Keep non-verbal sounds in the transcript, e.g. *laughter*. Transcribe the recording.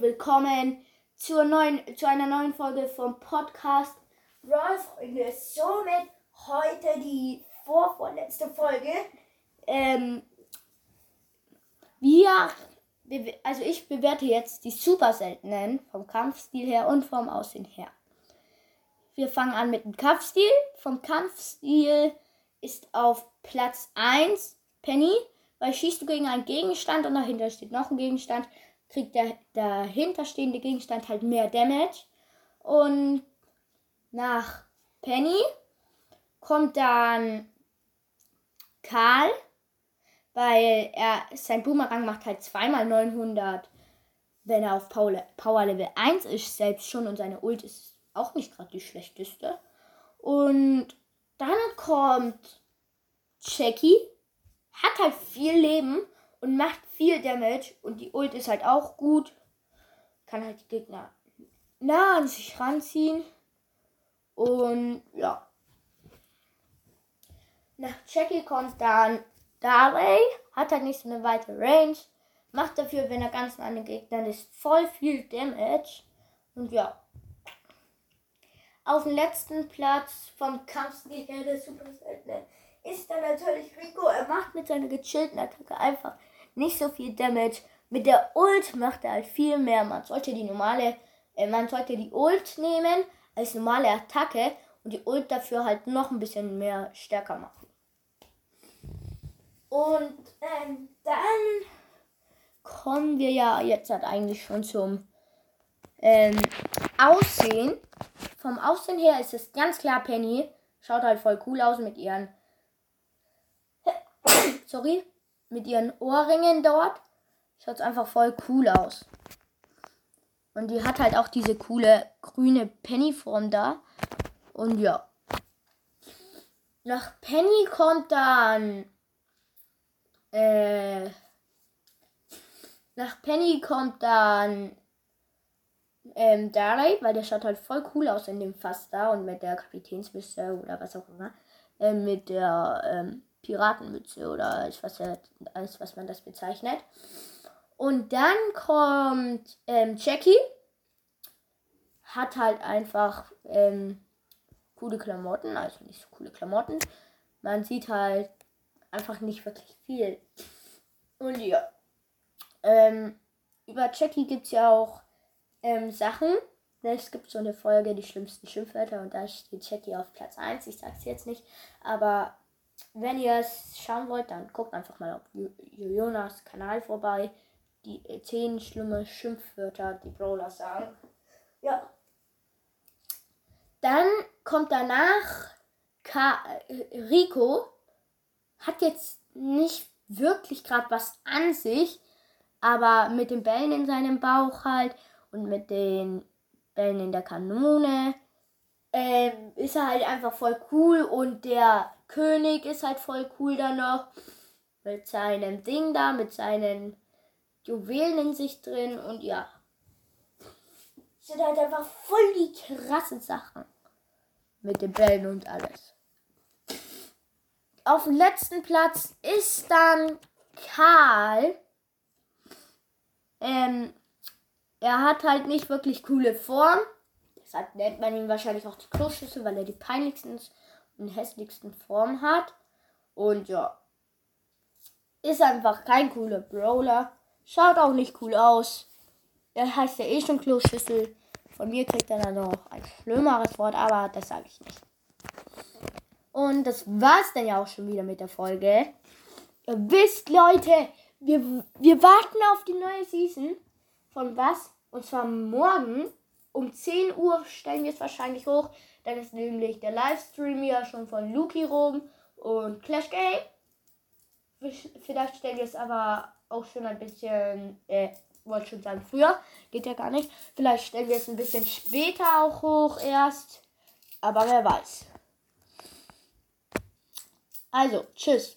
willkommen zur neuen, zu einer neuen Folge vom Podcast Brawl Freunde. Somit heute die vorvorletzte Folge. Ähm, wir, also ich bewerte jetzt die super seltenen vom Kampfstil her und vom Aussehen her. Wir fangen an mit dem Kampfstil. Vom Kampfstil ist auf Platz 1 Penny, weil schießt du gegen einen Gegenstand und dahinter steht noch ein Gegenstand, kriegt der dahinterstehende Gegenstand halt mehr Damage. Und nach Penny kommt dann Karl, weil er sein Boomerang macht halt zweimal 900, wenn er auf Power Level 1 ist, selbst schon und seine Ult ist auch nicht gerade die schlechteste. Und dann kommt Jackie, hat halt viel Leben und macht viel Damage und die Ult ist halt auch gut. Kann halt die Gegner nah an sich ranziehen. Und ja. Nach Jackie kommt dann Darley, hat halt nicht so eine weite Range, macht dafür, wenn er ganz nah an den Gegnern ist, voll viel Damage. Und ja. Auf dem letzten Platz vom Kampfstil der Super Saiyan ist dann natürlich Rico. Er macht mit seiner gechillten Attacke einfach nicht so viel Damage. Mit der Ult macht er halt viel mehr. Man sollte die normale, äh, man sollte die Ult nehmen als normale Attacke und die Ult dafür halt noch ein bisschen mehr stärker machen. Und ähm, dann kommen wir ja jetzt halt eigentlich schon zum ähm, Aussehen. Vom Aussehen her ist es ganz klar Penny. Schaut halt voll cool aus mit ihren *coughs* sorry, mit ihren Ohrringen dort. Schaut einfach voll cool aus. Und die hat halt auch diese coole grüne Penny-Form da. Und ja. Nach Penny kommt dann. Äh, nach Penny kommt dann. Ähm, Darley, weil der schaut halt voll cool aus in dem Fass da und mit der Kapitänsmütze oder was auch immer. Äh, mit der ähm, Piratenmütze oder ich weiß alles, was man das bezeichnet. Und dann kommt ähm, Jackie. Hat halt einfach ähm, coole Klamotten, also nicht so coole Klamotten. Man sieht halt einfach nicht wirklich viel. Und ja. Ähm, über Jackie gibt es ja auch ähm, Sachen. Es gibt so eine Folge, die schlimmsten Schimpfwörter, und da steht Jackie auf Platz 1. Ich sag's jetzt nicht, aber wenn ihr es schauen wollt, dann guckt einfach mal auf Jonas Kanal vorbei. Die 10 schlimme Schimpfwörter, die Brawler sagen. Ja. Dann kommt danach Ka äh, Rico. Hat jetzt nicht wirklich gerade was an sich, aber mit den Bällen in seinem Bauch halt und mit den Bällen in der Kanone ähm, ist er halt einfach voll cool und der König ist halt voll cool da noch. Mit seinem Ding da, mit seinen Juwelen in sich drin und ja. Sind halt einfach voll die krassen Sachen. Mit den Bällen und alles. Auf dem letzten Platz ist dann Karl. Ähm, er hat halt nicht wirklich coole Form. Deshalb nennt man ihn wahrscheinlich auch die Kloschüssel, weil er die peinlichsten und hässlichsten Form hat. Und ja. Ist einfach kein cooler Brawler. Schaut auch nicht cool aus. Er heißt ja eh schon Kloschüssel. Von mir kriegt er dann noch ein schlimmeres Wort, aber das sage ich nicht. Und das war's dann ja auch schon wieder mit der Folge. Ihr wisst, Leute, wir, wir warten auf die neue Season. Von was? Und zwar morgen um 10 Uhr stellen wir es wahrscheinlich hoch. Dann ist nämlich der Livestream ja schon von Luki rum und Clash Game. Vielleicht stellen wir es aber auch schon ein bisschen, äh, wollte schon sagen früher, geht ja gar nicht. Vielleicht stellen wir es ein bisschen später auch hoch erst. Aber wer weiß. Also, tschüss.